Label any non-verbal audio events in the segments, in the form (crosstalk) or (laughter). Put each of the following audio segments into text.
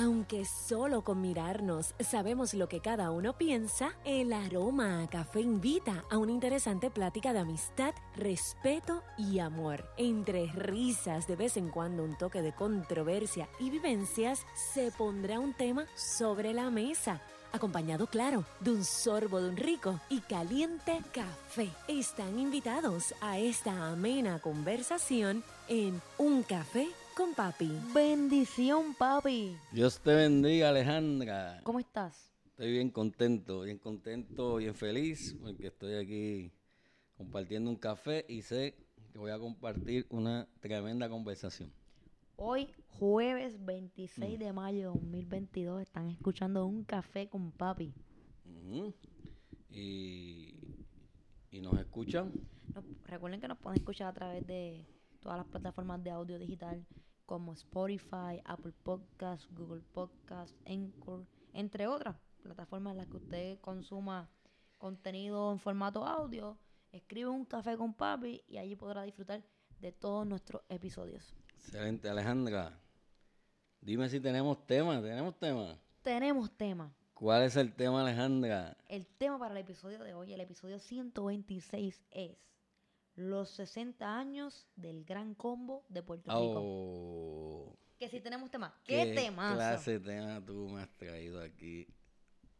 Aunque solo con mirarnos sabemos lo que cada uno piensa, el aroma a café invita a una interesante plática de amistad, respeto y amor. Entre risas, de vez en cuando un toque de controversia y vivencias, se pondrá un tema sobre la mesa acompañado, claro, de un sorbo de un rico y caliente café. Están invitados a esta amena conversación en Un Café con Papi. Bendición, papi. Dios te bendiga, Alejandra. ¿Cómo estás? Estoy bien contento, bien contento, bien feliz, porque estoy aquí compartiendo un café y sé que voy a compartir una tremenda conversación. Hoy, jueves 26 de mayo de 2022, están escuchando Un Café con Papi. Y, y nos escuchan. No- recuerden que nos pueden escuchar a través de todas las plataformas de audio digital como Spotify, Apple Podcasts, Google Podcasts, Anchor, entre otras plataformas en las que usted consuma contenido en formato audio. Escribe Un Café con Papi y allí podrá disfrutar de todos nuestros episodios. Excelente, Alejandra. Dime si tenemos tema, tenemos tema. Tenemos tema. ¿Cuál es el tema, Alejandra? El tema para el episodio de hoy, el episodio 126, es los 60 años del Gran Combo de Puerto Rico. Oh, Que si tenemos tema. ¿Qué, temazo? clase de tema tú me has traído aquí?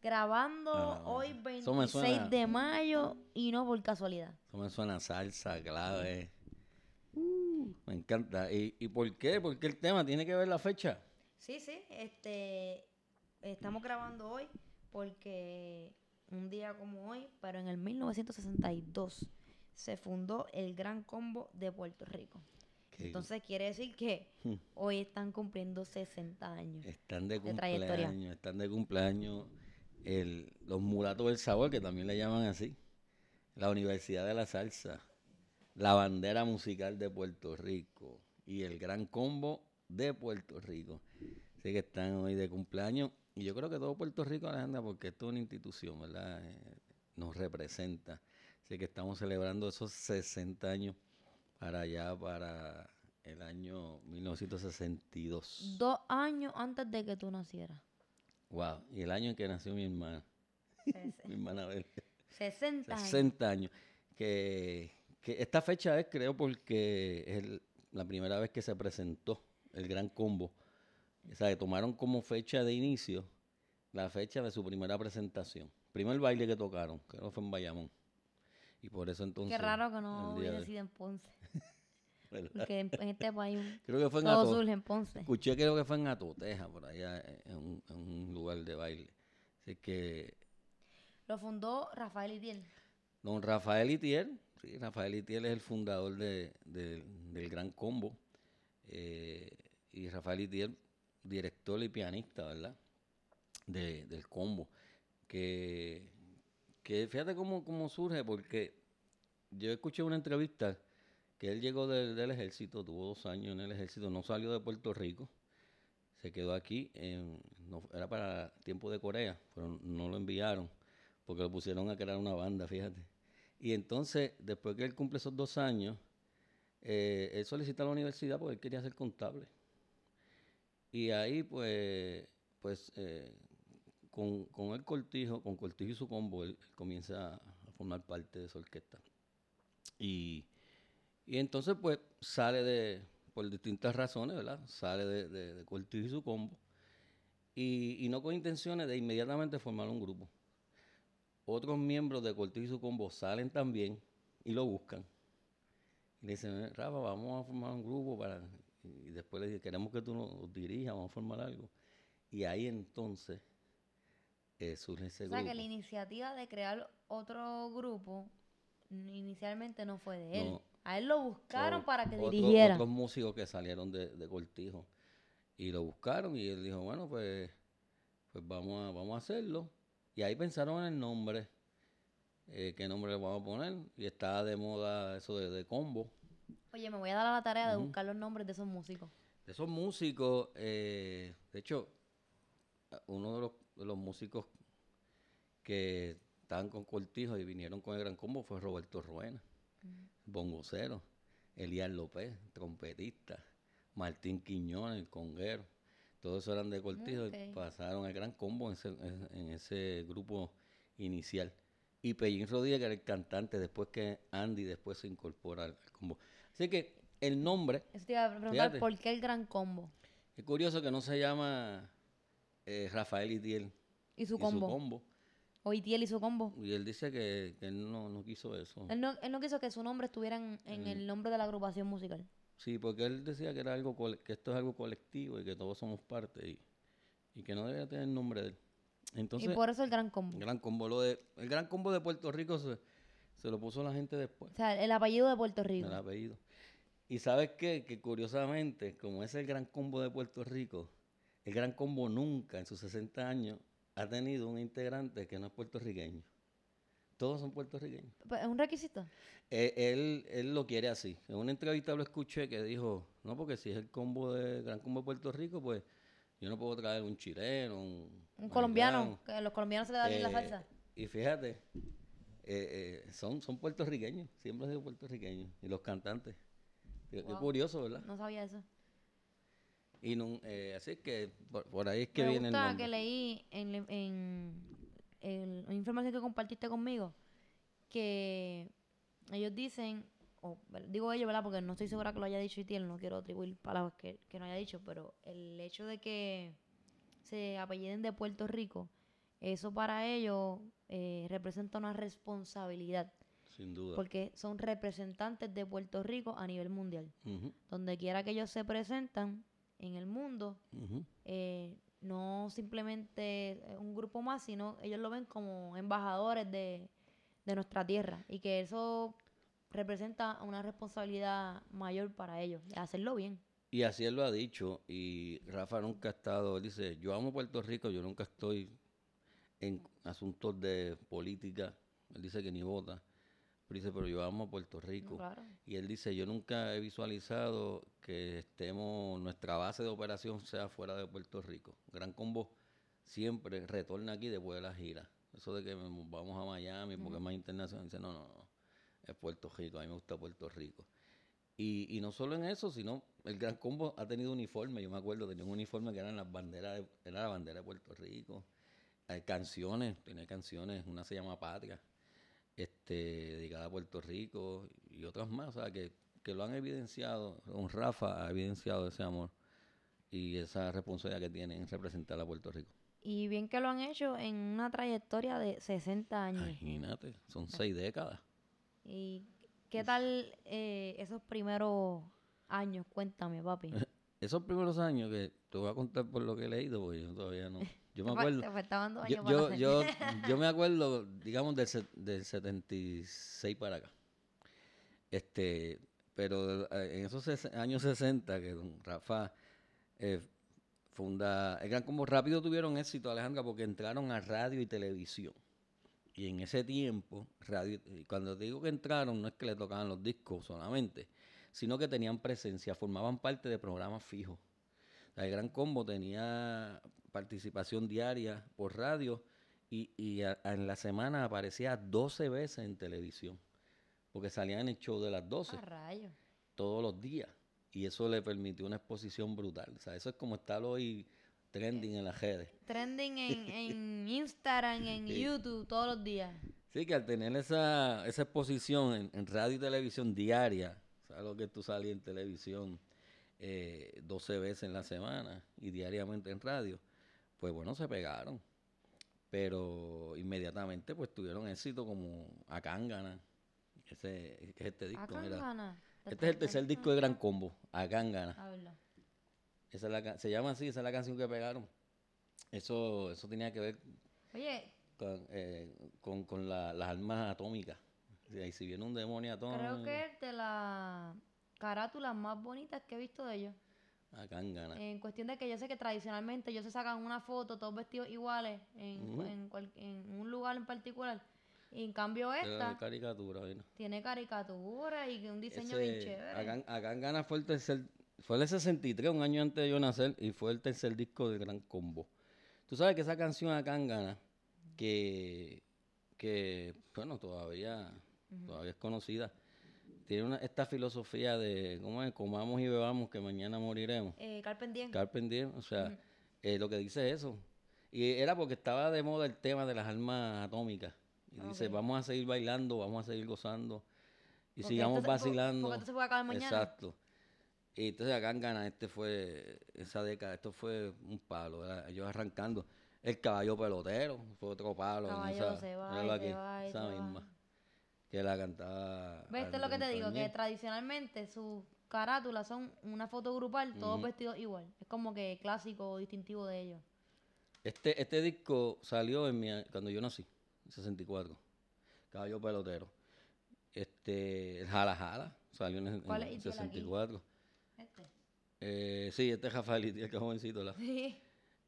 Grabando Ah, hoy eso me 26 suena- de mayo y no por casualidad. Eso me suena salsa, clave. Uh, me encanta. ¿Y, ¿Y por qué? ¿Por qué el tema tiene que ver la fecha? Sí, sí, este estamos grabando hoy porque un día como hoy, pero en el 1962 se fundó el Gran Combo de Puerto Rico. Qué- Entonces quiere decir que hoy están cumpliendo 60 años. Están de cumpleaños, están de cumpleaños el, los mulatos del sabor, que también le llaman así. La Universidad de la Salsa, la bandera musical de Puerto Rico y el gran combo de Puerto Rico. Así que están hoy de cumpleaños. Y yo creo que todo Puerto Rico, Alejandra, porque esto es una institución, ¿verdad? Eh, nos representa. Así que estamos celebrando esos 60 años para allá, para el año 1962. Dos años antes de que tú nacieras. Wow, y el año en que nació mi hermana, (laughs) mi hermana Bel, 60 años. 60 años. Que, que esta fecha es, creo, porque es el- la primera vez que se presentó el Gran Combo. O sea, que tomaron como fecha de inicio la fecha de su primera presentación. Primer baile que tocaron, creo que fue en Bayamón. Y por eso entonces... Qué raro que no hubiera sido en Ponce. (laughs) ¿verdad? Porque en, en este país (laughs) Creo que fue en todo Ato- surge en Ponce. Escuché creo que fue en Atoteja, por allá, en un, en un lugar de baile. Así que Lo fundó Rafael Itiel. Don Rafael Itier, sí, Rafael Itier es el fundador de- de- del Gran Combo. eh, y Rafael Itier, director y pianista, ¿verdad? De- del Combo. Que, que fíjate cómo, cómo surge, porque yo escuché una entrevista que él llegó del, del ejército, tuvo dos años en el ejército, no salió de Puerto Rico, se quedó aquí, en- no, era para tiempo de Corea, pero no lo enviaron porque lo pusieron a crear una banda, fíjate. Y entonces, después que él cumple esos dos años, eh, él solicita a la universidad porque él quería ser contable. Y ahí, pues, pues eh, con, con el Cortijo, con Cortijo y su combo, él, comienza a formar parte de esa orquesta. Y, y entonces, pues, sale de, por distintas razones, ¿verdad? Sale de, de, de Cortijo y su combo. Y, y no con intenciones de inmediatamente formar un grupo. Otros miembros de Cortijo y su combo salen también y lo buscan. Y le dicen, Rafa, vamos a formar un grupo para... Y después le dicen, queremos que tú nos dirijas, vamos a formar algo. Y ahí entonces eh, surge ese O sea grupo. que la iniciativa de crear otro grupo inicialmente no fue de él. No. A él lo buscaron para que otro- dirigiera. Otros músicos que salieron de, de Cortijo. Y lo buscaron y él dijo, bueno, pues, pues vamos, a, vamos a hacerlo. Y ahí pensaron en el nombre. eh, ¿Qué nombre le vamos a poner? Y estaba de moda eso de, de combo. Oye, me voy a dar a la tarea de buscar los nombres de esos músicos. De esos músicos, eh, de hecho, uno de los, de los músicos que estaban con Cortijo y vinieron con el Gran Combo fue Roberto Ruena. bongocero, Elías López, trompetista, Martín Quiñones, el conguero. Todos esos eran de Cortijo y pasaron al gran combo en ese, en- en ese grupo inicial. Y Pellín Rodríguez, que era el cantante, después que Andy después se incorpora al al combo. Así que el nombre, Eso te iba a preguntar, Fíjate. ¿por qué el gran combo? es curioso que no se llama eh, Rafael Itiel Y su y combo. su combo. O Itiel y su combo. Y él dice que, que él no, no quiso eso. Él no, él no quiso que su nombre estuviera en, en el nombre de la agrupación musical. Sí, porque él decía que era algo que esto es algo colectivo y que todos somos parte y, y que no debería tener el nombre de él. Entonces, y por eso el gran combo. gran combo, lo de, el gran combo de Puerto Rico se, se lo puso la gente después, O sea, el apellido de Puerto Rico. el apellido. Y sabes qué, que curiosamente, como es el gran combo de Puerto Rico, el gran combo nunca en sus 60 años ha tenido un integrante que no es puertorriqueño. Todos son puertorriqueños. ¿Es un requisito? Eh, él, él lo quiere así. En una entrevista lo escuché que dijo, no, porque si es el combo de Gran Combo de Puerto Rico, pues yo no puedo traer un chileno, un, Un colombiano, mexicano". que a los colombianos se le da bien la Eh, salsa. Y fíjate, eh, son, son puertorriqueños, siempre han sido puertorriqueños. Y los cantantes. Qué, qué Wow. curioso, ¿verdad? No sabía eso. Y eh, así es que por, por ahí es que Me viene el gusta nombre. que leí en, en, en la información que compartiste conmigo que ellos dicen, o digo ellos, ¿verdad? Porque no estoy segura que lo haya dicho Itiel, no quiero atribuir palabras que, que no haya dicho, pero el hecho de que se apelliden de Puerto Rico, eso para ellos eh, representa una responsabilidad, Sin duda. porque son representantes de Puerto Rico a nivel mundial. Ujú, Donde quiera que ellos se presentan en el mundo, ujú. eh, no simplemente eh, un grupo más, sino ellos lo ven como embajadores de, de nuestra tierra y que eso representa una responsabilidad mayor para ellos, hacerlo bien. Y así él lo ha dicho, y Rafa nunca ha estado, él dice, yo amo Puerto Rico, yo nunca estoy en asuntos de política, él dice que ni vota, pero dice, pero yo amo Puerto Rico. Claro. Y él dice, yo nunca he visualizado que estemos, nuestra base de operación sea fuera de Puerto Rico. Gran Combo siempre retorna aquí después de la gira. Eso de que vamos a Miami porque es más internacional, dice, no, no, no, es Puerto Rico, a mí me gusta Puerto Rico. Y, y no solo en eso, sino el Gran Combo ha tenido uniforme. Yo me acuerdo, tenía un uniforme que eran las banderas, de- era la bandera de Puerto Rico. Hay canciones, tenía canciones, una se llama Patria, este, dedicada a Puerto Rico y otras más, o sea, que, que lo han evidenciado, don Rafa ha evidenciado ese amor y esa responsabilidad que tiene en representar a Puerto Rico. Y bien que lo han hecho en una trayectoria de 60 años. Imagínate, son seis décadas. ¿Y qué tal eh, esos primeros años? Cuéntame, papi. (laughs) Esos primeros años que te voy a contar por lo que he leído, porque yo todavía no. (laughs) Yo me acuerdo. te faltaban dos Yo, para yo, yo, (laughs) yo me acuerdo, digamos, del, set- del 76 para acá. Este, pero eh, en esos años 60 que don Rafa eh, funda, el Gran Combo rápido tuvieron éxito, Alejandra, porque entraron a radio y televisión. Y en ese tiempo, radio, cuando digo que entraron, no es que le tocaban los discos solamente, sino que tenían presencia, formaban parte de programas fijos. El Gran Combo tenía participación diaria por radio y, y a- a- en la semana aparecía 12 veces en televisión, porque salían en el show de las 12 Ah, todos los días. Y eso le permitió una exposición brutal. O sea, eso es como estar hoy trending en las redes. Trending en, (laughs) en Instagram, en Sí. YouTube, todos los días. Sí, que al tener esa, esa exposición en, en radio y televisión diaria, o sea, lo que tú salías en televisión eh, 12 veces en la semana y diariamente en radio, pues bueno, se pegaron. Pero inmediatamente pues tuvieron éxito como Acángana, ese, que es este disco, gana. Este es el tercer disco de Gran Combo. A verlo. Esa es la, se llama así, esa es la canción que pegaron. Eso, eso tenía que ver Oye, con, eh, con, con la- las armas atómicas. Y si viene un demonio atómico, creo que de las carátulas más bonitas que he visto de ellos. acá en cuestión de que yo sé que tradicionalmente ellos se sacan una foto, todos vestidos iguales, en, Ujú. en, cual- en un lugar en particular. Y en cambio de esta caricatura, ¿vino? tiene caricatura y un diseño Ese- bien chévere. acá, acá en Ghana fue el tercer, fue el 63, un año antes de yo nacer, y fue el tercer disco del Gran Combo. Tú sabes que esa canción acá en Ghana, que, que bueno, todavía, todavía es conocida, tiene una, esta filosofía de, ¿cómo es? Comamos y bebamos que mañana moriremos. Eh, Carpe Diem. Carpe diem, o sea, eh, lo que dice eso. Y era porque estaba de moda el tema de las armas atómicas. Y dice, vamos a seguir bailando, vamos a seguir gozando. Y Porque sigamos po- vacilando. porque esto se puede acabar mañana. Exacto. Y entonces acá en Ghana, este fue, esa década, esto fue un palo, ¿verdad? ellos arrancando. El caballo pelotero, fue otro palo. Caballo esa, se va se va esa misma. Que la cantaba. ¿Ves? Esto es lo que te digo, que tradicionalmente sus carátulas son una foto grupal, todos vestidos igual. Es como que clásico distintivo de ellos. Este, este disco salió en mi, cuando yo nací, en 64. Caballo pelotero. Este, el Jala Jala salió en, el- en ¿Cuál el es Itiel aquí? 64. Este. Eh, sí, este es Rafael Itiel, que es jovencito. ¿la? Sí.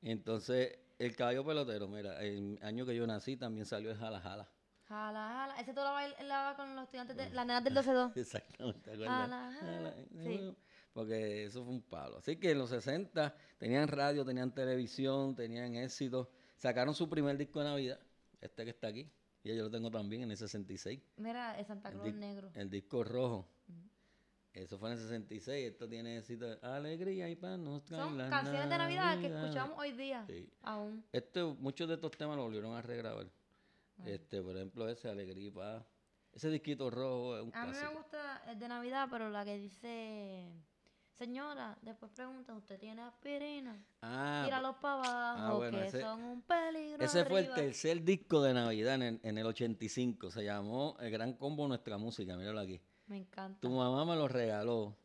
Entonces, el caballo pelotero, mira, el año que yo nací también salió el Jala Jala. Jala, jala. Ese tú lo bailaba con los estudiantes de las nenas del (laughs) 12-2. Exactamente, ¿te acuerdas? Jala, jala, sí. Porque eso fue un palo. Así que en los 60 tenían radio, tenían televisión, tenían éxito. Sacaron su primer disco de Navidad, este que está aquí. Y yo lo tengo también en el 66. Mira, el Santa El, Claus di- negro. el disco rojo. Eso fue en el 66. Esto tiene éxito. Alegría y paz nos Son canciones de Navidad que escuchamos hoy día. Sí. Aún. Este, muchos de estos temas lo volvieron a regrabar. Este, por ejemplo, ese Alegría y paz. Ese disquito rojo es un A mí me clásico. gusta el de Navidad, pero la que dice... Señora, después preguntan, ¿usted tiene aspirina? Ah, Tíralos para abajo, bueno, que ese- son un peligro Ese fue el tercer disco de Navidad en el, en el 85. Se llamó El Gran Combo Nuestra Música. Míralo aquí. Me encanta. Tu mamá me lo regaló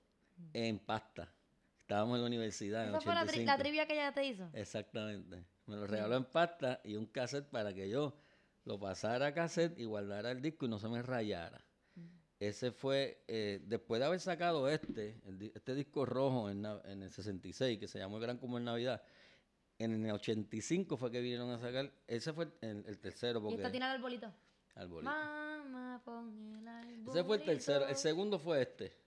en pasta. Estábamos en la universidad en fue la, tri- 85. la trivia que ella te hizo. Exactamente. Me lo regaló en pasta y un cassette para que yo lo pasara a cassette y guardara el disco y no se me rayara. Ese fue, eh, después de haber sacado este, el este disco rojo en, en el 66, que se llamó El Gran Combo en Navidad, en el 85 fue que vinieron a sacar, ese fue el, el tercero, Y porque... esta tiene el arbolito. arbolito. Mamá, pon el arbolito. Ese fue el tercero. El segundo fue este.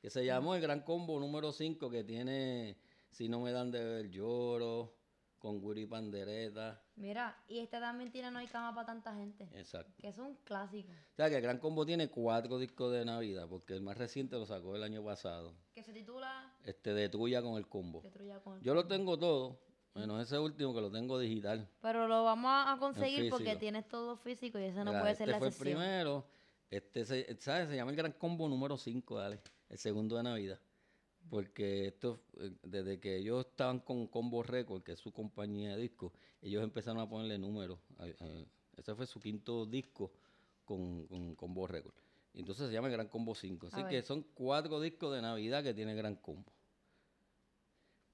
Que se llamó el Gran Combo número 5, que tiene Si no me dan de ver lloro, con Guri Pandereta. Mira, y este también tiene No hay cama para tanta gente. Exacto. Que es un clásico. O sea que el Gran Combo tiene cuatro discos de Navidad, porque el más reciente lo sacó el año pasado. Que se titula Este de Trulla con el combo. Destruya con el- Yo lo tengo todo, menos ese último que lo tengo digital. Pero lo vamos a conseguir porque tienes todo físico y ese no Mira, puede este ser la fue el primero. Este se, ¿sabes? se llama el Gran Combo número 5, dale. El segundo de Navidad. Porque esto, eh, desde que ellos estaban con Combo Record, que es su compañía de discos, ellos empezaron a ponerle números. ese fue su quinto disco con, con Combo Record. Entonces se llama el Gran Combo 5. Así que son cuatro discos de Navidad que tiene Gran Combo.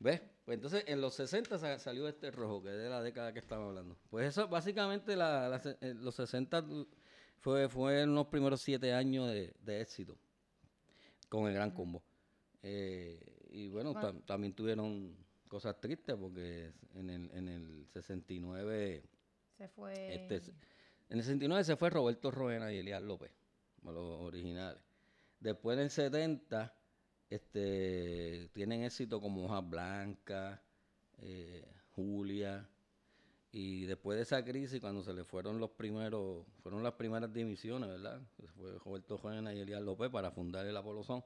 ¿Ves? Pues entonces en los 60 sa- salió este rojo, que es de la década que estamos hablando. Pues eso, básicamente, la- eh, los 60 fue, fue en los primeros siete años de, de éxito con el Gran Combo. Eh, y bueno, Bueno. tam- también tuvieron cosas tristes porque en el, en el 69, Se fue. este, en el 69 se fue Roberto Roena y Elías López, los originales. Después en el 70 este, tienen éxito como Hojas Blancas, eh, Julia. Y después de esa crisis, cuando se le fueron los primeros, fueron las primeras dimisiones, ¿verdad? Se fue Roberto Roena y Elías López para fundar el Apolo Son.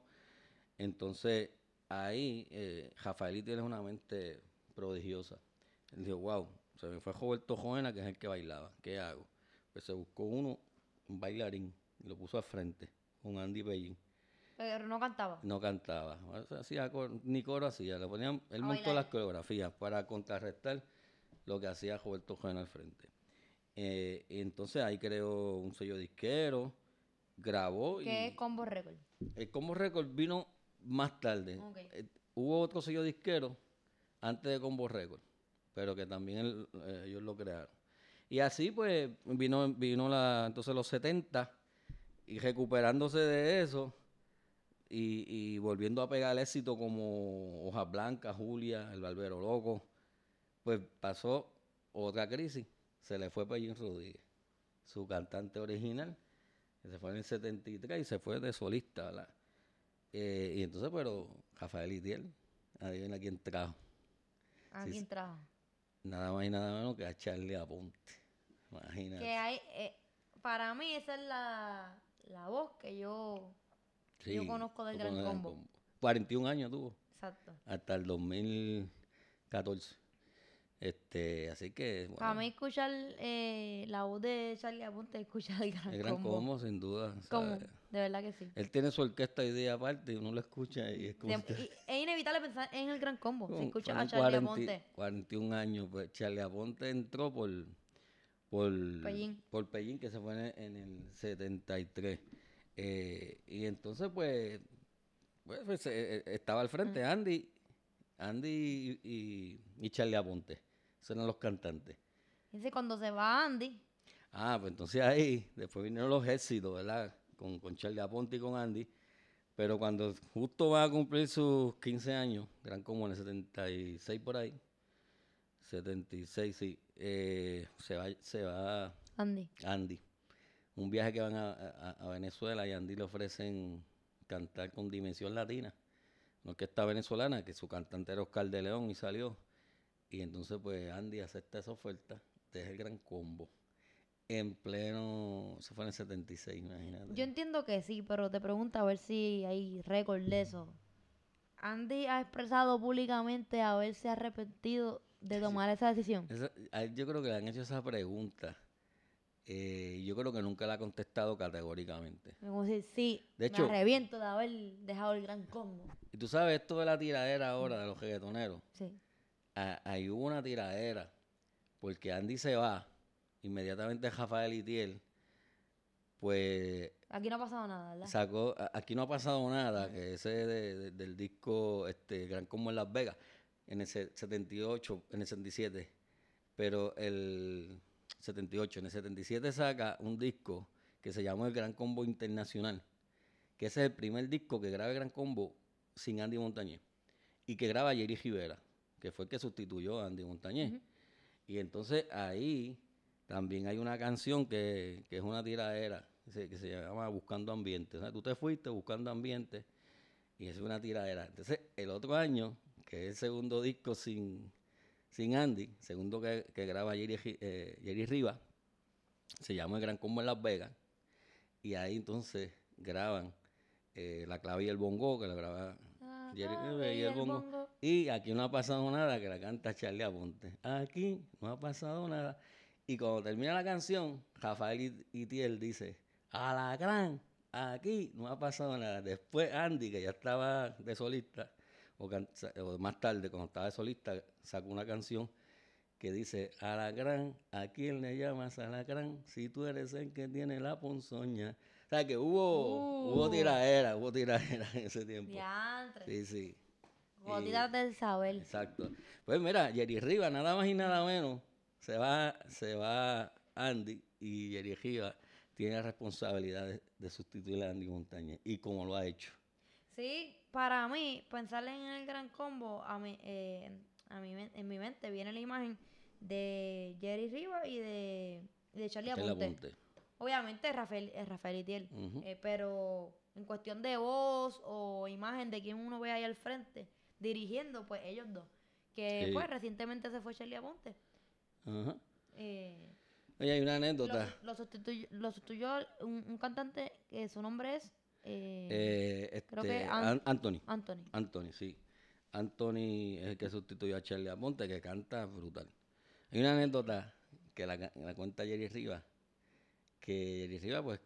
Entonces, ahí, eh, Rafael tiene una mente prodigiosa. Él dijo, wow, se me fue Roberto Joena, que es el que bailaba. ¿Qué hago? Pues se buscó uno, un bailarín, y lo puso al frente, un Andy Bellín. Pero no cantaba. No cantaba, hacía cor- ni coro hacía, le ponían, él A montó bailar. las coreografías para contrarrestar lo que hacía Roberto Joena al frente. Eh, y entonces ahí creó un sello disquero, grabó y... Que es Combo Record. El Combo Record vino más tarde. Eh, hubo otro sello disquero antes de Combo Record, pero que también el- eh, ellos lo crearon. Y así pues vino, vino la, entonces los 70 y recuperándose de eso y, y volviendo a pegar el éxito como Hojas Blancas, Julia, El Barbero Loco, pues pasó otra crisis. Se le fue Pellín Rodríguez, su cantante original, que se fue en el 73 y se fue de solista, ¿verdad? Eh, y entonces, pero Rafael Itiel, adivina quién trajo. ¿A Sí, quién trajo? Nada más y nada menos que a Charlie Aponte. Imagínate. Que hay. eh, para mí, esa es la, la voz que yo Sí, yo conozco del Gran conozco Combo. 41 años tuvo, Exacto. hasta el 2014. Este, así que, bueno, Para mí escuchar eh, la voz de Charlie Aponte, escuchar (laughs) el Gran, el gran Combo. combo, sin duda. ¿Cómo? ¿sabes? De verdad que sí. Él tiene su orquesta hoy día aparte y uno lo escucha y es como... Si- y (laughs) es inevitable pensar en el Gran Combo. Se Con- escucha a Charlie 40 Aponte. 41 años, pues Charlie Aponte entró por por Pellín. por Pellín, que se fue en el, en el 73. Eh, y entonces, pues, pues, pues, eh, eh, estaba al frente Andy, Andy y, y, y Charlie Aponte. Eran los cantantes. Dice, cuando se va Andy, Ah, pues entonces ahí, después vinieron los éxitos, ¿verdad? Con, con Charlie Aponte y con Andy. Pero cuando justo va a cumplir sus 15 años, eran como en el 76 por ahí, 76, sí, eh, se, va, se va Andy. Andy. Un viaje que van a, a- a Venezuela y a Andy le ofrecen cantar con Dimensión Latina. No es que está venezolana, que su cantante era Oscar de León y salió. Y entonces pues Andy acepta esa oferta, deja el gran combo. En pleno, eso fue en el 76, imagínate. Yo entiendo que sí, pero te pregunto a ver si hay récord de eso. Andy ha expresado públicamente haberse arrepentido de tomar esa decisión. Esa- yo creo que le han hecho esa pregunta. eh, yo creo que nunca la ha contestado categóricamente. Como decir, sí, De hecho- me arrepiento de haber dejado el gran combo. Y tú sabes, esto de la tiradera ahora de los reggaetoneros. Sí. A- ahí hubo una tiradera, porque Andy se va, inmediatamente Rafael Itiel, pues Aquí no ha pasado nada, ¿verdad? sacó, a- aquí no ha pasado nada, que ese de- de- del disco este Gran Combo en Las Vegas, en el se- 78, en el 77, pero el 78, en el 77 saca un disco que se llamó El Gran Combo Internacional, que ese es el primer disco que graba el Gran Combo sin Andy Montañez y que graba Jerry Rivera, que fue el que sustituyó a Andy Montañez. Y entonces ahí también hay una canción que, que es una tiradera, que se, que se llama Buscando Ambiente. O sea, tú te fuiste buscando ambiente y es una tiradera. Entonces, el otro año, que es el segundo disco sin, sin Andy, segundo que, que graba Jerry, eh, Jerry Rivas, se llama El Gran Combo en Las Vegas. Y ahí entonces graban eh, La Clave y el Bongo, que la graba Jerry Rivera y el bongo. Y aquí no ha pasado nada, que la canta Charlie Aponte. Aquí no ha pasado nada. Y cuando termina la canción, Rafael It- Itiel dice, a la gran, aquí no ha pasado nada. Después Andy, que ya estaba de solista, o, más tarde, cuando estaba de solista, sacó una canción que dice, a la gran, ¿a quién le llamas a la gran? Si tú eres el que tiene la ponzoña. O sea, que hubo, hubo Uh. tiradera, hubo tiradera en ese tiempo. Diantre. Sí, sí. Gotitas del saber. Exacto. Pues mira, Jerry Rivas, nada más y nada menos, se va, se va Andy y Jerry Rivas tiene la responsabilidad de, de sustituir a Andy Montañez. Y como lo ha hecho. Sí, para mí, pensar en el gran combo, a mí, eh, a mí, en mi mente viene la imagen de Jerry Rivas y de, de Charlie Él Aponte. apunte. Obviamente Rafael, es Rafael Itiel, Ujú. eh, pero en cuestión de voz o imagen de quien uno ve ahí al frente, dirigiendo, pues ellos dos. Que Sí. pues recientemente se fue Charlie Aponte. Ajá. Eh, Oye, hay una anécdota. lo sustituyó, lo sustituyó un, un cantante que su nombre es eh, Eh, este, creo que An- An- Anthony. Anthony. Anthony, sí. Anthony es el que sustituyó a Charlie Aponte, que canta brutal. Hay una anécdota que la, la cuenta Jerry Rivas, que Jerry Rivas, pues,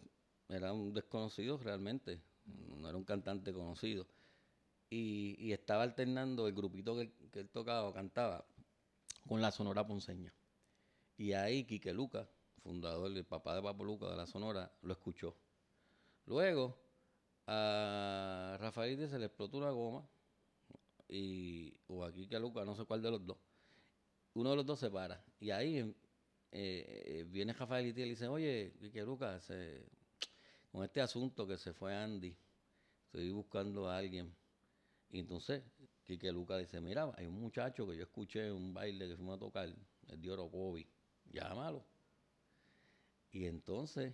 era un desconocido realmente, no era un cantante conocido. Y, y estaba alternando el grupito que, él tocaba o cantaba con la Sonora Ponceña. Y ahí Quique Luca, fundador, el papá de Papo Luca de la Sonora, lo escuchó. Luego, a Rafael se le explotó una goma y o a Quique Luca, no sé cuál de los dos. Uno de los dos se para. Y ahí eh, eh, viene Rafael y le dice, oye, Quique Luca, con este asunto que se fue Andy, estoy buscando a alguien. Y entonces Quique Luca dice, mira, hay un muchacho que yo escuché en un baile que fuimos a tocar, el de Orocovi, llámalo. Y entonces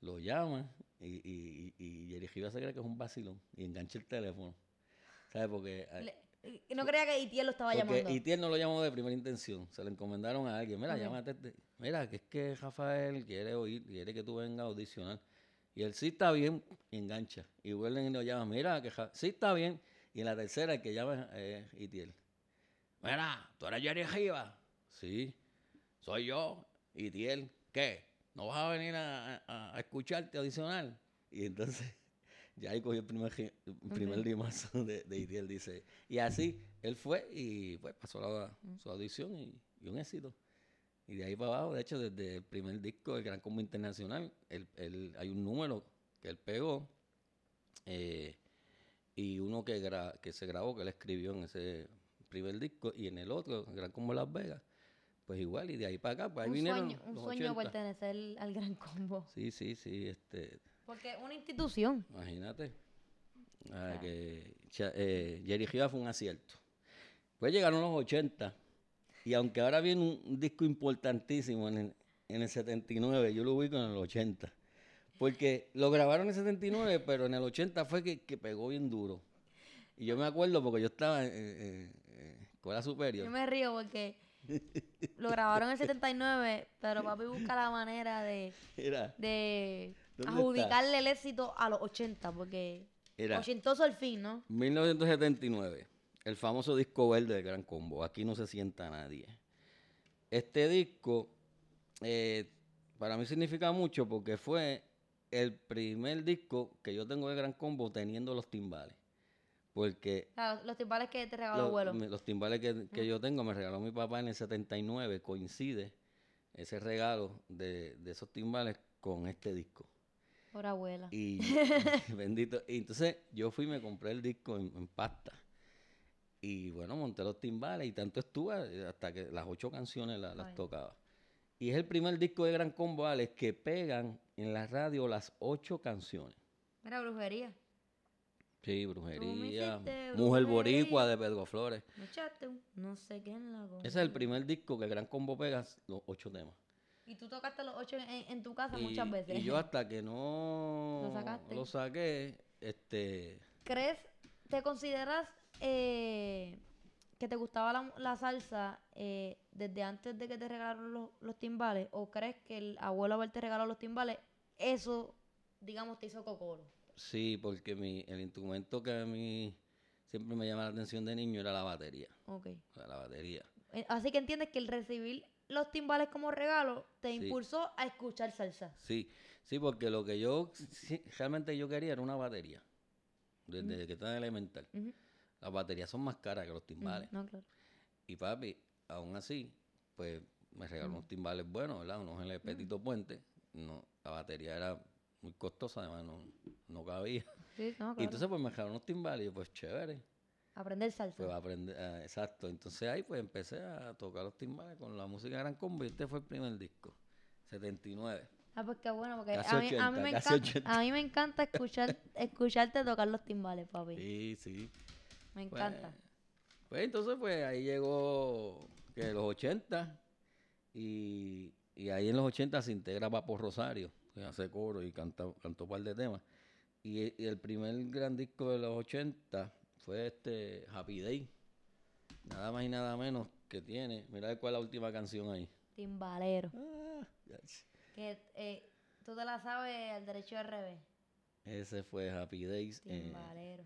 lo llama y, y, y, y se cree que es un vacilón y engancha el teléfono. ¿Sabes? Porque, eh, Le- no creía que Itiel lo estaba llamando. Itiel no lo llamó de primera intención. Se lo encomendaron a alguien. Mira, llámate. este- Mira, que es que Rafael quiere oír, quiere que tú vengas a audicionar. Y él sí está bien, engancha. Y vuelven y lo llaman, mira, que ja- sí está bien. Y en la tercera el que llama es Itiel. Mira, ¿tú eres Jerry Giva? Sí, soy yo, Itiel. ¿Qué? ¿No vas a venir a, a- a escucharte audicionar? Y entonces (laughs) ya ahí cogió el primer, el primer Ok. limazo de, de Itiel, dice. Y así él fue y pues pasó la- su audición y, y un éxito. Y de ahí para abajo, de hecho, desde el primer disco del Gran Combo Internacional, él- él- hay un número que él pegó eh, y uno que, gra- que se grabó, que él escribió en ese primer disco, y en el otro, el Gran Combo Las Vegas, pues igual, y de ahí para acá, pues ahí un vinieron sueño, un los sueño 80. pertenecer al gran combo. Sí, sí, sí, este, Porque es una institución. imagínate. Ah, Claro. que eh, Jerry Giva fue un acierto. Pues llegaron los 80, y aunque ahora viene un, un disco importantísimo en el, en el 79, yo lo ubico en el 80. Porque lo grabaron en el 79, pero en el 80 fue que, que pegó bien duro. Y yo me acuerdo porque yo estaba en, en- en escuela superior. Yo me río porque lo grabaron en el 79, pero papi busca la manera de, Era, de ¿Dónde adjudicarle el éxito a los 80, porque Era. ochentoso al fin, ¿no? 1979, el famoso disco verde de Gran Combo. Aquí no se sienta nadie. Este disco eh, para mí significa mucho porque fue el primer disco que yo tengo de Gran Combo teniendo los timbales. Porque Claro, los timbales que te regaló los, abuelo. los timbales que, que yo tengo me regaló mi papá en el 79, coincide ese regalo de, de esos timbales con este disco. Por abuela. Y (laughs) (laughs) bendito. Y entonces yo fui y me compré el disco en, en pasta. Y bueno, monté los timbales y tanto estuve hasta que las ocho canciones la- las tocaba. Y es el primer disco de Gran Combo Alex que pegan en la radio las ocho canciones. Mira, brujería. Sí, Brujería, Mujer brujería. Boricua de Pedro Flores. Echaste no sé qué en la Ese es el primer disco que Gran Combo pega los ocho temas. Y tú tocaste los ocho en, en tu casa Y, muchas veces. y yo (laughs) hasta que no Lo sacaste. lo saqué, este, ¿Crees, te consideras eh, que te gustaba la, la salsa eh, desde antes de que te regalaron los, los timbales? ¿O crees que el abuelo haberte regalado los timbales, eso, digamos, te hizo cocoro? Sí, porque mi, el instrumento que a mí siempre me llama la atención de niño era la batería. Ok. La batería. Eh, Así que entiendes que el recibir los timbales como regalo te Sí. impulsó a escuchar salsa. Sí, sí, porque lo que yo sí, realmente yo quería era una batería. Desde que estaba elemental. Las baterías son más caras que los timbales. No, claro. Y papi, aún así, pues me regaló unos timbales buenos, ¿verdad? Unos en el Petito Puente. No, la batería era muy costosa, además no, no cabía. Sí, no, Y claro. entonces pues me regaló unos timbales y yo, pues chévere. Aprender salsa. Pues aprender, ah, exacto. Entonces ahí pues empecé a tocar los timbales con la música de Gran Combo y este fue el primer disco, 79. Ah, pues qué bueno, porque a mí, a, mí 80, me encanta, 80. a mí me encanta escuchar, (laughs) escucharte tocar los timbales, papi. Sí, sí. Me Pues, encanta. Pues entonces pues ahí llegó que los 80 y, y ahí en los 80 se integra Papo Rosario, que hace coro y canta, cantó un par de temas. Y, y el primer gran disco de los 80 fue este Happy Day. Nada más y nada menos que tiene. Mira cuál es la última canción ahí. Timbalero. Ah, Que eh, tú te la sabes al derecho al revés. Ese fue Happy Days. eh, Timbalero.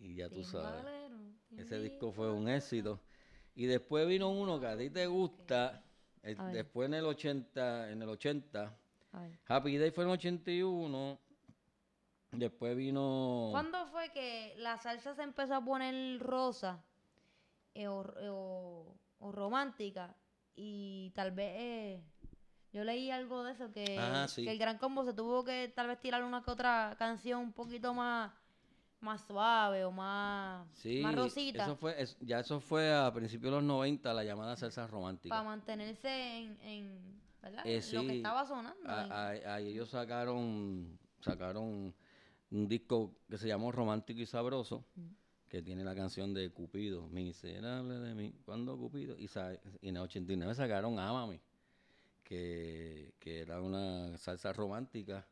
Y ya tú sabes. Ese disco fue un éxito. Y después vino uno que a ti te gusta. el- ver. después en el 80, en el 80, A ver. Happy Day fue en el 81. Después vino ¿Cuándo fue que la salsa se empezó a poner rosa eh, o, o- o romántica? Y tal vez eh, yo leí algo de eso, que, Ah, sí. que el Gran Combo se tuvo que tal vez tirar una que otra canción un poquito más, más suave o más, Sí, más rosita Eso fue, es- ya eso fue a principios de los 90, la llamada salsa romántica. para mantenerse en, en ¿verdad? Eh, lo que sí. estaba sonando. Ahí ellos sacaron, sacaron un disco que se llamó Romántico y Sabroso, que tiene la canción de Cupido, Miserable de mí, cuando Cupido, y, y en el 89 sacaron Ámame, que, que era una salsa romántica,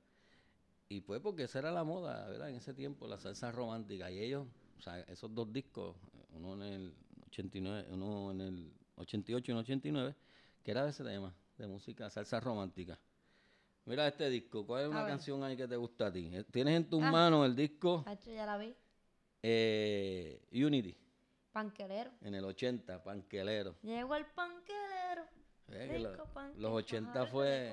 y pues porque esa era la moda, ¿verdad? En ese tiempo, la salsa romántica, y ellos, o sea, esos dos discos, uno en el 89, uno en el 88 y el 89, que era de ese tema, de música, salsa romántica. Mira este disco. ¿Cuál es una canción ahí que te gusta a ti? Eh, Tienes en tus Ah. manos el disco ya la vi. eh, Unity Panquelero. en el 80, Panquelero. Llegó el panquelero. Eh, lo- panque, los 80 pajarito fue...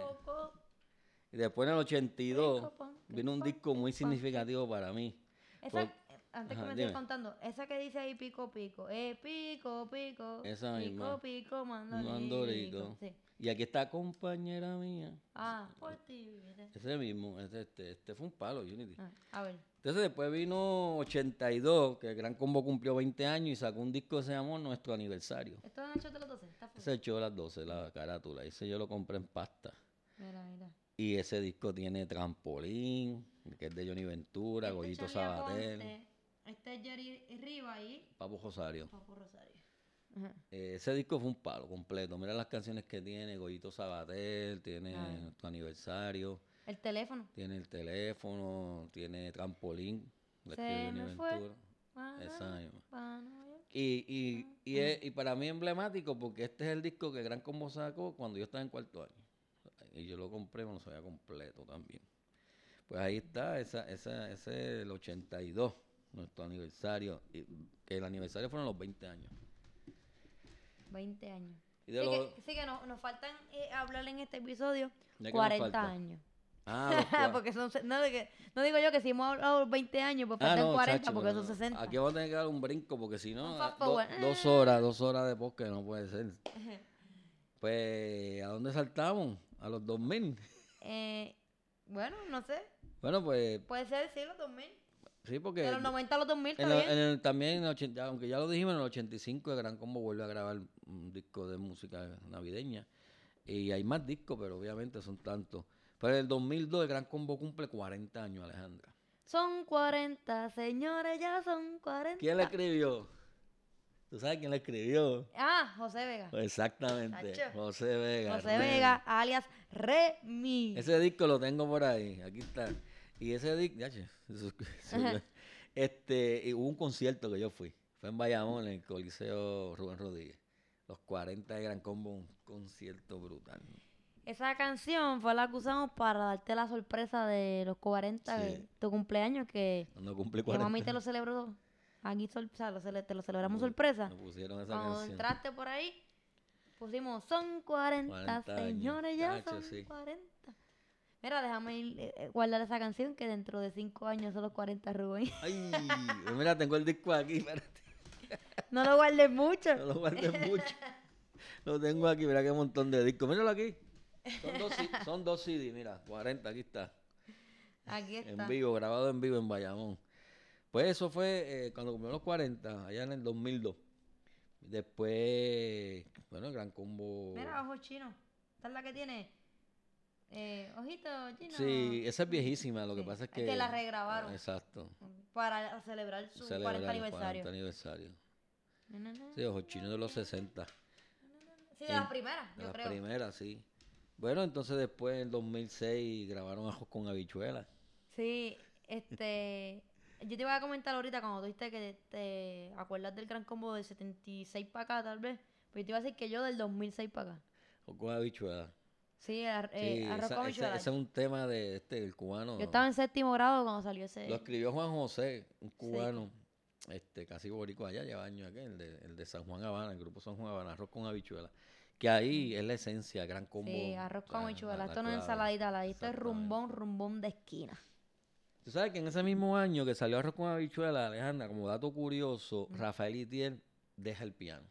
de. Y después en el 82 Rico panque, vino un disco muy significativo para mí. Esa, antes Ajá, que me sigas contando, esa que dice ahí pico pico, eh, pico pico, Esa pico misma. pico, mando Mando rico. rico. Sí. Y aquí está compañera mía. Ah, por ti. Ese mismo, este, este, este fue un palo, Unity. Ah, a ver. Entonces después vino 82, que el Gran Combo cumplió 20 años y sacó un disco que se llamó Nuestro Aniversario. ¿Esto es el show de los 12? Está full. Ese echó las 12, la carátula. Ese yo lo compré en pasta. Mira, mira. Y ese disco tiene Trampolín, que es de Johnny Ventura, Este Goyito Sabater, Aponte, Este es Jerry Riva y Papo Rosario. Papo Rosario. Ajá. Eh, ese disco fue un palo completo. Mira las canciones que tiene, Goyito Sabater, tiene Ah. Nuestro Aniversario, El teléfono. tiene el teléfono, tiene Trampolín, la Se me fue. Y, y, y, es- y para mí emblemático porque este es el disco que Gran Combo sacó cuando yo estaba en cuarto año. Y yo lo compré, me lo sabía completo también. Pues ahí está, esa, esa, ese es el 82, nuestro aniversario. Y, que el aniversario fueron los 20 años. 20 años. Y de sí, los- que, sí que no- nos faltan eh, hablar en este episodio ¿De qué nos 40 falta? años. Ah, (laughs) porque son, no, que- no digo yo que si hemos hablado 20 años, pues Ah, faltan no, 40 chacho, porque no, son no. 60. Aquí vamos a tener que dar un brinco porque si no, ah, do- forward. dos horas, dos horas de podcast no puede ser. (laughs) Pues, ¿a dónde saltamos? A los 2000. Eh, bueno, no sé. Bueno, pues Puede ser, sí, los 2000. sí, porque... De los 90 a los 2000 En bien. en el- también, en el 80 aunque ya lo dijimos, en el 85 el Gran Combo vuelve a grabar un disco de música navideña. Y hay más discos, pero obviamente son tantos. Pero en el 2002 el Gran Combo cumple 40 años, Alejandra. Son 40, señores, ya son 40. ¿Quién le escribió? ¿Tú sabes quién le escribió? Ah, José Vega. Exactamente, Tacho. José Vega. José. Vega, alias Remy. Ese disco lo tengo por ahí, aquí está. Y ese disco, ya, (laughs) este, y hubo un concierto que yo fui. Fue en Bayamón, en el Coliseo Rubén Rodríguez. Los 40 de Gran Combo, un concierto brutal. Esa canción fue la que usamos para darte la sorpresa de los 40, Sí. de tu cumpleaños, que, Cuando cumplí que 40. mami te lo celebró. Aquí, sor- o sea, lo cele- te lo celebramos sorpresa. Nos pusieron esa Cuando canción. entraste por ahí, pusimos, son 40, 40 años. señores, ya son sí. 40. Mira, déjame ir, eh, eh, guardar esa canción que dentro de 5 años son los 40, Rubén. (laughs) Ay, mira, tengo el disco aquí, espérate. no lo guardes mucho. No lo guardé mucho. (laughs) Lo tengo aquí, mira qué montón de discos. Míralo aquí. Son dos, (laughs) son dos CD, mira, 40, aquí está. Aquí está. En vivo, grabado en vivo en Bayamón. Pues eso fue eh, cuando cumplió los 40, allá en el 2002. Después, bueno, el Gran Combo. Mira, ojo chino. Esta es la que tiene. Eh, ojito chino. Sí, esa es viejísima, lo que Sí, pasa es es que... que la regrabaron. Exacto. Para celebrar su celebrar 40 el aniversario. 40 aniversario. Sí, Ojo Chino de los 60. Sí, de las En- primeras, De yo las creo. primeras, sí. Bueno, entonces después en 2006 grabaron Ajos con Habichuela. Sí, este. Yo te iba a comentar ahorita cuando tú dijiste que te acuerdas del gran combo del 76 para acá, tal vez. Pero yo te iba a decir que yo del 2006 para acá. Ajos con Habichuela. Sí, ar- eh, Sí, arroz esa- con habichuela. ese es un tema de este, el cubano. Yo estaba en séptimo grado cuando salió ese. Lo escribió Juan José, un cubano, este, casi boricua allá, lleva años aquí, el de, el de San Juan Habana, el grupo San Juan Habana, arroz con habichuela. Que ahí es la esencia, gran combo. Sí, arroz o con habichuela. la- la Esto no es ensaladita, la esto es rumbón, rumbón de esquina. Tú sabes que en ese mismo año que salió arroz con habichuela, Alejandra, como dato curioso, Rafael Itiel deja el piano.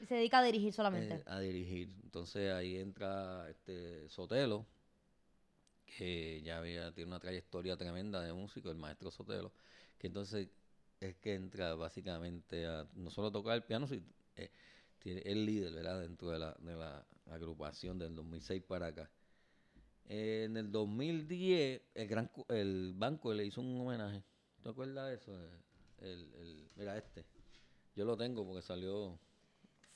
Y se dedica a dirigir solamente. eh, a dirigir. Entonces ahí entra este Sotelo, que ya había, tiene una trayectoria tremenda de músico, el maestro Sotelo, que entonces es que entra básicamente a no solo tocar el piano, sino eh, el líder, ¿verdad? Dentro de la, de la agrupación del 2006 para acá. Eh, en el 2010, el, gran, el banco le hizo un homenaje. ¿Te acuerdas de eso? El, el, mira este. Yo lo tengo porque salió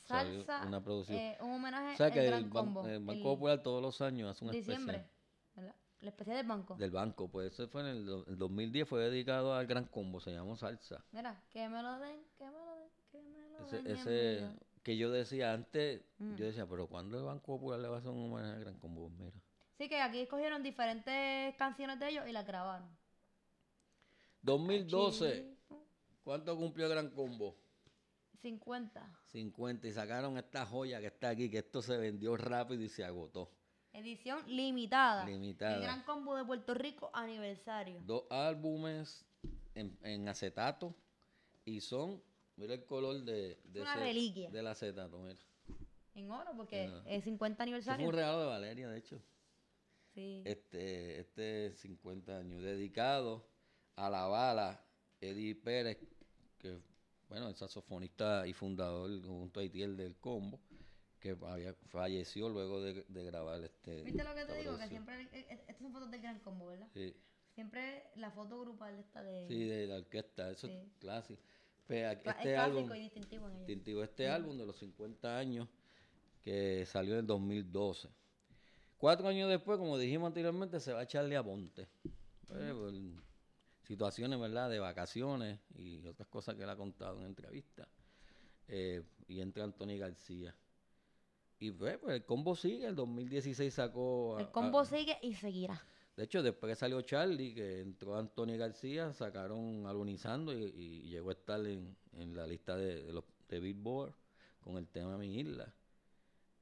salió Salsa, una producción. eh, un homenaje O sea que Gran el, ban- Combo. el Banco Popular todos los años hace una diciembre, especial ¿verdad? El especial del banco. del banco. Pues eso fue en el, el 2010, fue dedicado al Gran Combo, se llamó Salsa. Mira, que me lo den, que me lo den, que me lo Ese, den. en ese que yo decía antes, Mm. yo decía, pero ¿cuándo el Banco Popular le va a hacer un homenaje al Gran Combo? Mira, Sí, que aquí escogieron diferentes canciones de ellos y las grabaron. 2012, ¿cuánto cumplió Gran Combo? 50. 50 y sacaron esta joya que está aquí, que esto se vendió rápido y se agotó. Edición limitada. Limitada. El Gran Combo de Puerto Rico aniversario. Dos álbumes en, en acetato y son, mira el color de, de Una reliquia. del acetato, mira. En oro, porque es 50 Eso fue aniversario. un regalo de Valeria, de hecho. Sí. Este, este 50 años, dedicado a la bala Eddie Pérez, que bueno, el saxofonista y fundador junto a Itiel del combo, que había, falleció luego de, de grabar este. ¿Viste lo que te digo? Que siempre. eh, eh, Estas son fotos del Gran Combo, ¿verdad? Sí, Siempre la foto grupal esta de. sí, de la orquesta, eso Sí. es clásico. Pero Cla- este es álbum, y distintivo en ella. distintivo, este álbum de los 50 años, que salió en el 2012. Cuatro años después, como dijimos anteriormente, se va a echarle a Ponte. Pues, por situaciones, ¿verdad?, de vacaciones y otras cosas que él ha contado en entrevistas. Eh, y entra Anthony García. Y pues, pues, el combo sigue, el 2016 sacó... a- El combo a- sigue y seguirá. de hecho, después que salió Charlie, que entró Anthony García, sacaron Alunizando y, y llegó a estar en, en la lista de, de los, de Billboard con el tema Mi Isla.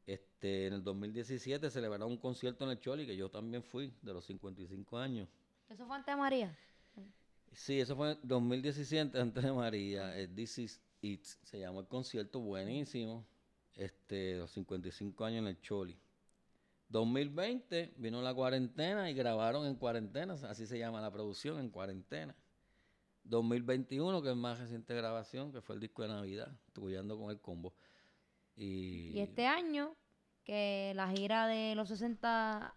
Este, en el 2017 celebraron un concierto en el Choli, que yo también fui, de los 55 años. ¿Eso fue ante María? Sí, eso fue en 2017, antes de María. eh, This is It, se llamó el concierto, buenísimo. Este, los 55 años en el Choli. 2020 vino la cuarentena y grabaron en cuarentena, así se llama la producción, en cuarentena. 2021, que es más reciente grabación, que fue el disco de Navidad, estudiando con el combo. Y, Y este año, que la gira de los 60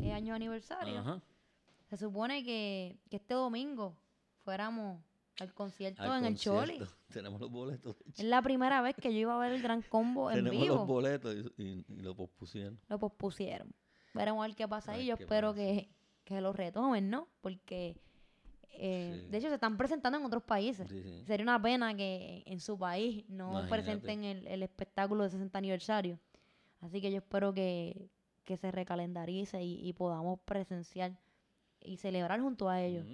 eh, años aniversario, Ajá, se supone que, que este domingo fuéramos al concierto al en el Choli. (laughs) Tenemos los boletos. Es la primera vez que yo iba a ver el Gran Combo (laughs) en Tenemos vivo. los boletos y, y- y lo pospusieron. lo pospusieron. Veremos a ver qué pasa ahí. Yo espero pasa. que, que lo retomen, ¿no? Porque, eh, Sí. de hecho, se están presentando en otros países. Sí, sí. Sería una pena que en su país no Imagínate. presenten el, el espectáculo de 60 aniversario. Así que yo espero que, que se recalendarice y, y podamos presenciar y celebrar junto a ellos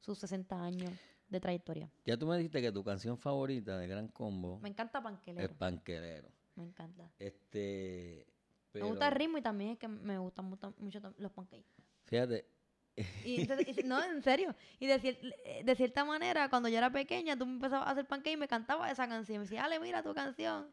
sus 60 años de trayectoria. Ya tú me dijiste que tu canción favorita de Gran Combo Me encanta Panquelero. Panquerero. Me encanta. Este. Me gusta el ritmo y también es que me gustan mucho, los pancakes. Fíjate, (laughs) Y entonces- y- no, en serio. Y de, cier- eh, de cierta manera, cuando yo era pequeña, tú me empezabas a hacer pancake y me cantaba esa canción. Me decía, Ale, mira tu canción.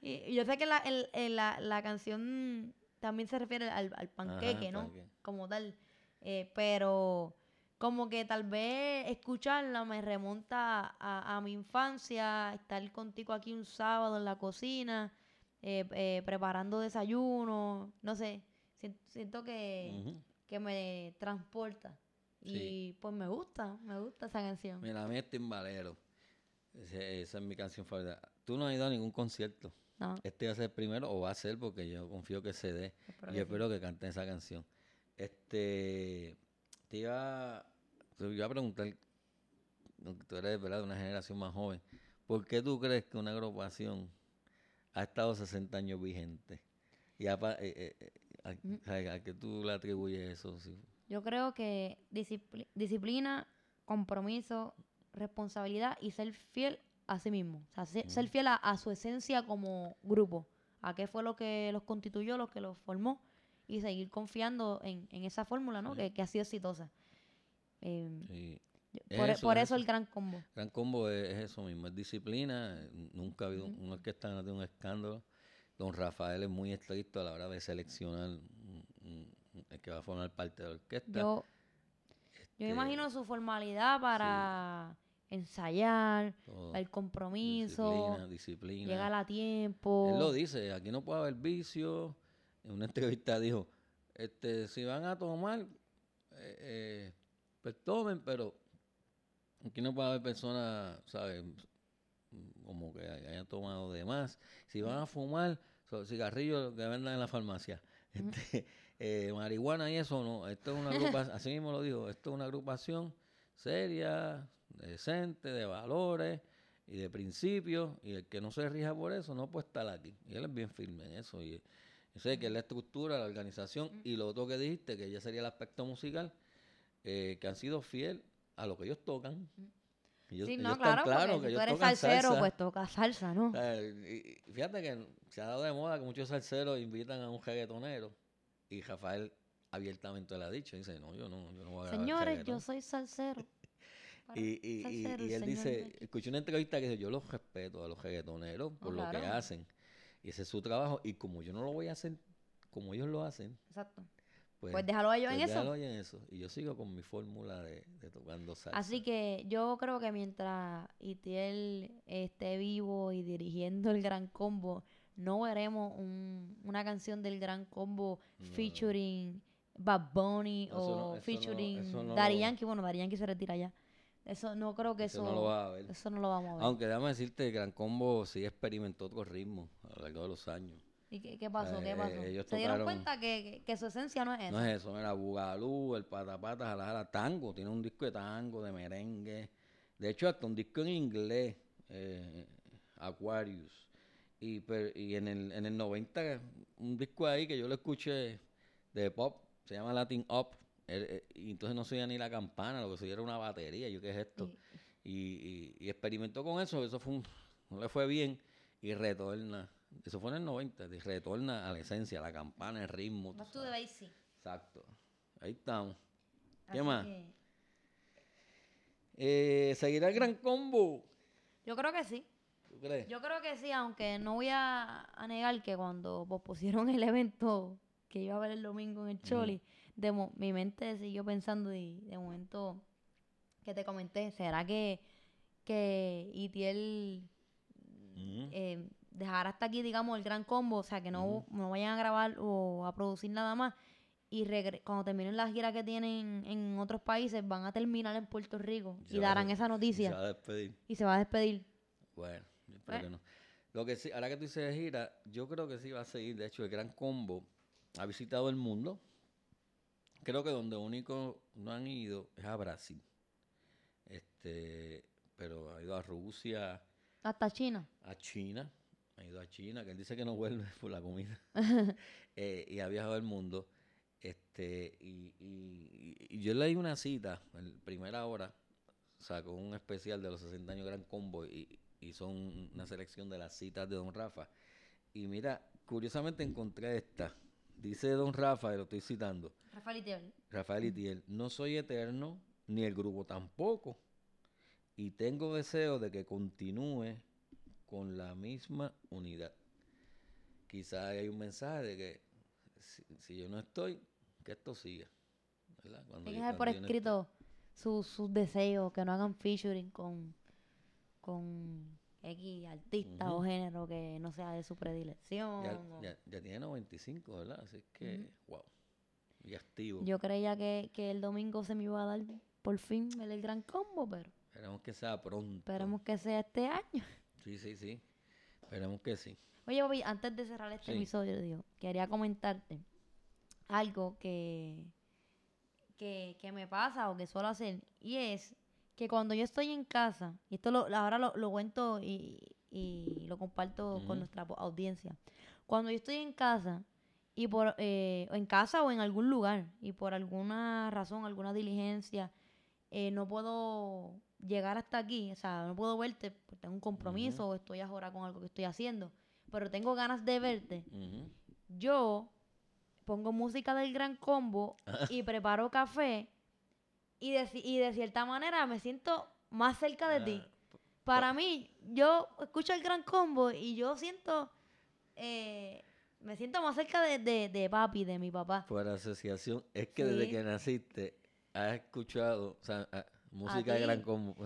Y, y yo sé que la, el- el- la, la canción también se refiere al, al panqueque, ¿no? panque. Como tal. Eh, pero como que tal vez escucharla me remonta a, a mi infancia, estar contigo aquí un sábado en la cocina, eh, eh, preparando desayuno, no sé. sien- Siento que. Que me transporta. Y pues me gusta, me gusta esa canción. mira, a mí es Timbalero. Ese- esa es mi canción favorita. Tú no has ido a ningún concierto. No, Este va a ser el primero o va a ser porque yo confío que se dé. espero y que sí. espero que canten esa canción. Este. Te iba, te iba a preguntar. Tú eres ¿verdad? de una generación más joven. ¿Por qué tú crees que una agrupación ha estado 60 años vigente? Y eh, eh, eh, a, Mm. o sea, ¿a qué tú le atribuyes eso? Sí. Yo creo que discipli- disciplina, compromiso, responsabilidad y ser fiel a sí mismo. O sea, se- ser fiel a, a su esencia como grupo. A qué fue lo que los constituyó, lo que los formó. Y seguir confiando en, en esa fórmula, ¿no? Sí. Que, que ha sido exitosa. Eh, Sí. por, Eso, por es eso el gran combo. Gran combo es, es eso mismo, es disciplina. Nunca ha habido una orquesta que no tiene un escándalo. Don Rafael es muy estricto a la hora de seleccionar un- un- un- el que va a formar parte de la orquesta. Yo, yo Este, me imagino su formalidad para ensayar, todo, el compromiso, Disciplina, disciplina. llegar a tiempo. Él lo dice, aquí no puede haber vicio. En una (laughs) entrevista dijo, este, si van a tomar, eh, eh, pues tomen, pero aquí no puede haber personas, ¿sabes? Como que hayan tomado de más. Si van a fumar, so- cigarrillos que vendan en la farmacia. Este, eh, marihuana y eso no. Esto es una (laughs) agrupación, así mismo lo dijo, esto es una agrupación seria, decente, de valores y de principios, y el que no se rija por eso no puede estar aquí. Y él es bien firme en eso. Y Yo sé que es la estructura, la organización y lo otro que dijiste, que ya sería el aspecto musical, eh, que han sido fiel a lo que ellos tocan. Ellos, sí, no, claro, porque que si tú eres salsero, salsa. pues toca salsa, ¿no? O sea, y- y fíjate que se ha dado de moda que muchos salseros invitan a un reggaetonero y Rafael abiertamente le ha dicho, dice, no, yo no, yo no voy a Señores, reggaetón". yo soy salsero. (laughs) Y, y, y- salsero, y el él dice, escuché una entrevista que dice, yo los respeto a los reggaetoneros por lo que hacen. Y ese es su trabajo. Y como yo no lo voy a hacer como ellos lo hacen, Exacto. Pues, Pues déjalo a ellos en pues eso. déjalo en eso. Y yo sigo con mi fórmula de, de tocando salsa. Así que yo creo que mientras Itiel esté vivo y dirigiendo el Gran Combo, no veremos un- una canción del Gran Combo No. featuring Bad Bunny No, o no- featuring lo- Yankee. Bueno, Daddy Yankee se retira ya. Eso no creo que Eso eso, no lo vas a ver. eso no lo vamos a ver. Aunque déjame decirte, Gran Combo sí experimentó otro ritmo a lo largo de los años. ¿Y qué, qué pasó? ¿Qué eh, pasó? ellos ¿Se dieron cuenta que, que- su esencia no es esa? No es eso, era Bugalú, el Patapata, Jala Jala, tango. Tiene un disco de tango, de merengue. De hecho, hasta un disco en inglés, eh, Aquarius. Y, per- y en, el, en el 90, un disco ahí que yo lo escuché de pop, se llama Latin Up. eh, y entonces no se oía ni la campana, lo que se oía era una batería. Yo, ¿qué es esto? Y- Y, y- y experimentó con eso, eso fue un- no le fue bien y retorna. Eso fue en el 90, y retorna a la esencia, la campana, el ritmo. tú to the sabes. basic. Exacto. Ahí estamos. ¿Qué Así más? que Eh, ¿Seguirá el gran combo? yo creo que sí. ¿Tú crees? Yo creo que sí, aunque no voy a, a negar que cuando pospusieron el evento que iba a ver el domingo en el Choli, de mo- mi mente siguió pensando y de momento que te comenté, ¿será que, que Itiel eh, dejará hasta aquí, digamos, el gran combo? O sea, que no, no vayan a grabar o a producir nada más. Y regre- cuando terminen la gira que tienen en otros países, van a terminar en Puerto Rico Se y a darán esa Se noticia va a despedir. y se va a despedir. Bueno, yo espero Eh. que no. Lo que sí, ahora que tú dices gira, yo creo que sí va a seguir. De hecho, el gran combo ha visitado el mundo. Creo que donde único no han ido es a Brasil. Este, pero ha ido a Rusia, Hasta China. a China, ha ido a China, que él dice que no vuelve (laughs) por la comida, (laughs) Eh, y ha viajado el mundo. Este, y, y- y yo leí una cita, en primera hora, sacó un especial de los 60 años Gran Combo y hizo un- una selección de las citas de Don Rafa. Y mira, curiosamente encontré esta. Dice Don Rafa, y lo estoy citando, Rafael Itiel. Rafael Itiel, no soy eterno, ni el grupo tampoco. Y tengo deseo de que continúe con la misma unidad. Quizá hay un mensaje de que si, si yo no estoy, que esto siga. ¿verdad? Cuando Hay que yo- dejar por escrito sus, sus deseos, que no hagan featuring con, con X artista o Ujú. género que no sea de su predilección. Ya, o- ya- ya tiene 95, ¿verdad? Así que, wow. Y activo. Yo creía que, que el domingo se me iba a dar por fin el, el gran combo, pero Esperemos que sea pronto. esperemos que sea este año. Sí, sí, sí. Esperemos que sí. Oye, Bobby, antes de cerrar este Sí. episodio, digo, quería comentarte algo que, que, que me pasa o que suelo hacer. Y es que cuando yo estoy en casa, y esto lo, ahora lo, lo cuento y, y lo comparto con nuestra audiencia. Cuando yo estoy en casa, y por eh, en casa o en algún lugar, y por alguna razón, alguna diligencia, eh, no puedo llegar hasta aquí, o sea, no puedo verte, porque tengo un compromiso o estoy ahora con algo que estoy haciendo, pero tengo ganas de verte, yo pongo música del gran combo (laughs) y preparo café y de, y de cierta manera me siento más cerca de ti. Ah, Para mí, yo escucho el gran combo y yo siento, eh, me siento más cerca de, de, de papi, de mi papá. Por asociación, es que desde que naciste has escuchado o sea, a- música de. Gran Combo,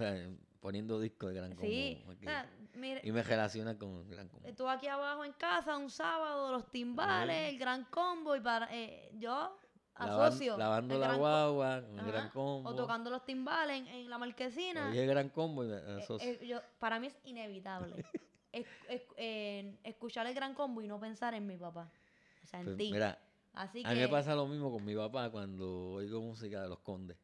poniendo discos de Gran Combo. Sí, o aquí. sea, mire, y me relaciona con Gran Combo. tú aquí abajo en casa un sábado, los timbales, el gran combo y para eh, yo asocio. lavando el la guagua con el Gran Combo. O tocando los timbales en, en la marquesina. Oye, Gran Combo y me Eh, asocio. eh, yo- para mí es inevitable (laughs) es- es- eh, escuchar el gran combo y no pensar en mi papá. O sea, en Pues, ti. mira, Así a mí que me pasa lo mismo con mi papá cuando oigo música de los condes.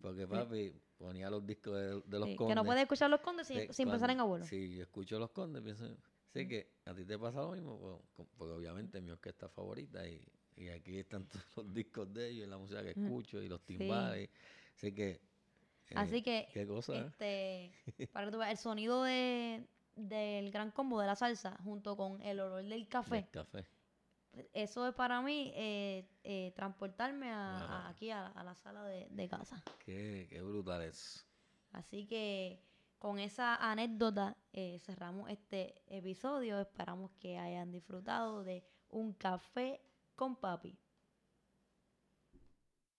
Porque papi ponía los discos de, de los sí, condes. que no puedes escuchar los condes sin, Sí, sin pensar en abuelo. Sí, yo escucho los condes, pienso, Así que a ti te pasa lo mismo, pues, porque obviamente es mi orquesta favorita y, y aquí están (laughs) todos los discos de ellos, y la música que Mm, escucho y los sí. timbales. Así que. eh, Así que, Qué cosa. ¿eh? este, para veas, el sonido de, del gran combo de la salsa junto con el olor del del café, café. Eso es para mí eh, eh, transportarme a, a- aquí a, a la sala de, de casa. Qué, qué brutal es. Así que con esa anécdota eh, cerramos este episodio. Esperamos que hayan disfrutado de un café con papi.